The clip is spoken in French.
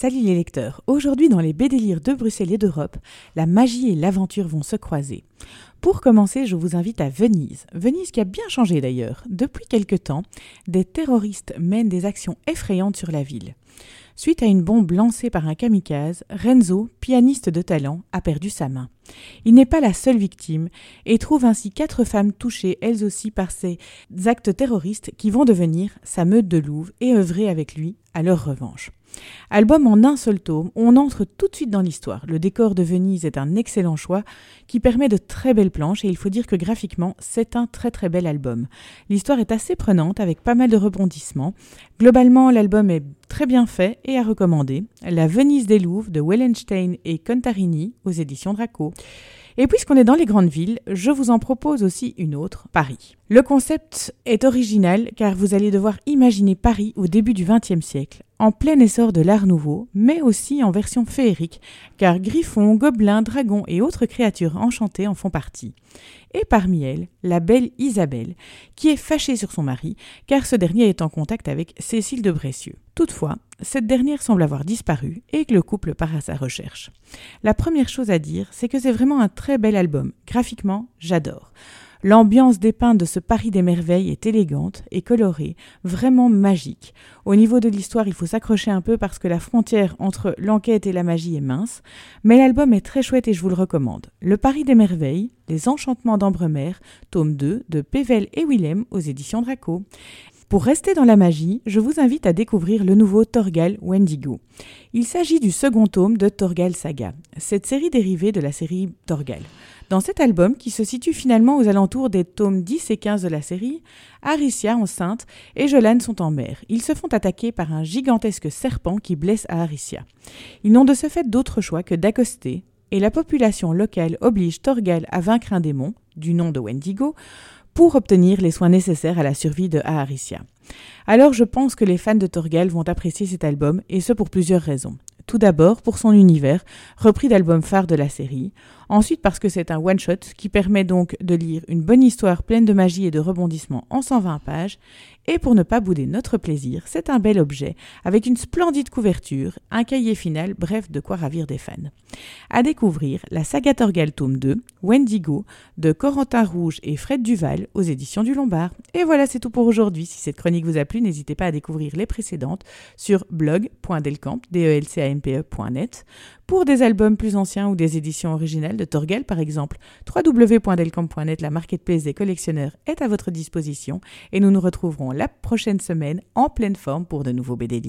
Salut les lecteurs, aujourd'hui dans les Bédélires de Bruxelles et d'Europe, la magie et l'aventure vont se croiser. Pour commencer, je vous invite à Venise. Venise qui a bien changé d'ailleurs. Depuis quelque temps, des terroristes mènent des actions effrayantes sur la ville. Suite à une bombe lancée par un kamikaze, Renzo, pianiste de talent, a perdu sa main. Il n'est pas la seule victime et trouve ainsi quatre femmes touchées elles aussi par ces actes terroristes qui vont devenir sa meute de louve et œuvrer avec lui à leur revanche. Album en un seul tome, on entre tout de suite dans l'histoire. Le décor de Venise est un excellent choix qui permet de très belles planches et il faut dire que graphiquement, c'est un très très bel album. L'histoire est assez prenante avec pas mal de rebondissements. Globalement, l'album est très bien fait et à recommander. La Venise des Louvres de Wellenstein et Contarini aux éditions Draco. Et puisqu'on est dans les grandes villes, je vous en propose aussi une autre, Paris. Le concept est original car vous allez devoir imaginer Paris au début du XXe siècle, en plein essor de l'art nouveau, mais aussi en version féerique, car griffons, gobelins, dragons et autres créatures enchantées en font partie. Et parmi elles, la belle Isabelle, qui est fâchée sur son mari, car ce dernier est en contact avec Cécile de Bressieux. Toutefois, cette dernière semble avoir disparu et que le couple part à sa recherche. La première chose à dire, c'est que c'est vraiment un très bel album. Graphiquement, j'adore. L'ambiance dépeinte de ce Paris des merveilles est élégante et colorée, vraiment magique. Au niveau de l'histoire, il faut s'accrocher un peu parce que la frontière entre l'enquête et la magie est mince, mais l'album est très chouette et je vous le recommande. Le Paris des merveilles, Les enchantements d'Ambremer, tome 2 de Pével et Willem aux éditions Draco. Pour rester dans la magie, je vous invite à découvrir le nouveau Torgal Wendigo. Il s'agit du second tome de Torgal Saga, cette série dérivée de la série Torgal. Dans cet album, qui se situe finalement aux alentours des tomes 10 et 15 de la série, Aricia enceinte et Jolan sont en mer. Ils se font attaquer par un gigantesque serpent qui blesse Aricia. Ils n'ont de ce fait d'autre choix que d'accoster, et la population locale oblige Torgal à vaincre un démon, du nom de Wendigo, pour obtenir les soins nécessaires à la survie de Aharicia. Alors je pense que les fans de Torgal vont apprécier cet album, et ce pour plusieurs raisons. Tout d'abord pour son univers, repris d'albums phares de la série. Ensuite parce que c'est un one-shot qui permet donc de lire une bonne histoire pleine de magie et de rebondissements en 120 pages. Et pour ne pas bouder notre plaisir, c'est un bel objet avec une splendide couverture, un cahier final, bref, de quoi ravir des fans. À découvrir la saga Torgal tome 2, Wendigo, de Corentin Rouge et Fred Duval aux éditions du Lombard. Et voilà, c'est tout pour aujourd'hui. Si cette chronique vous a plu, n'hésitez pas à découvrir les précédentes sur blog.delcamp, delcamp.net pour des albums plus anciens ou des éditions originales de Torgal par exemple. www.delcamp.net, la marketplace des collectionneurs, est à votre disposition et nous nous retrouverons la prochaine semaine en pleine forme pour de nouveaux BD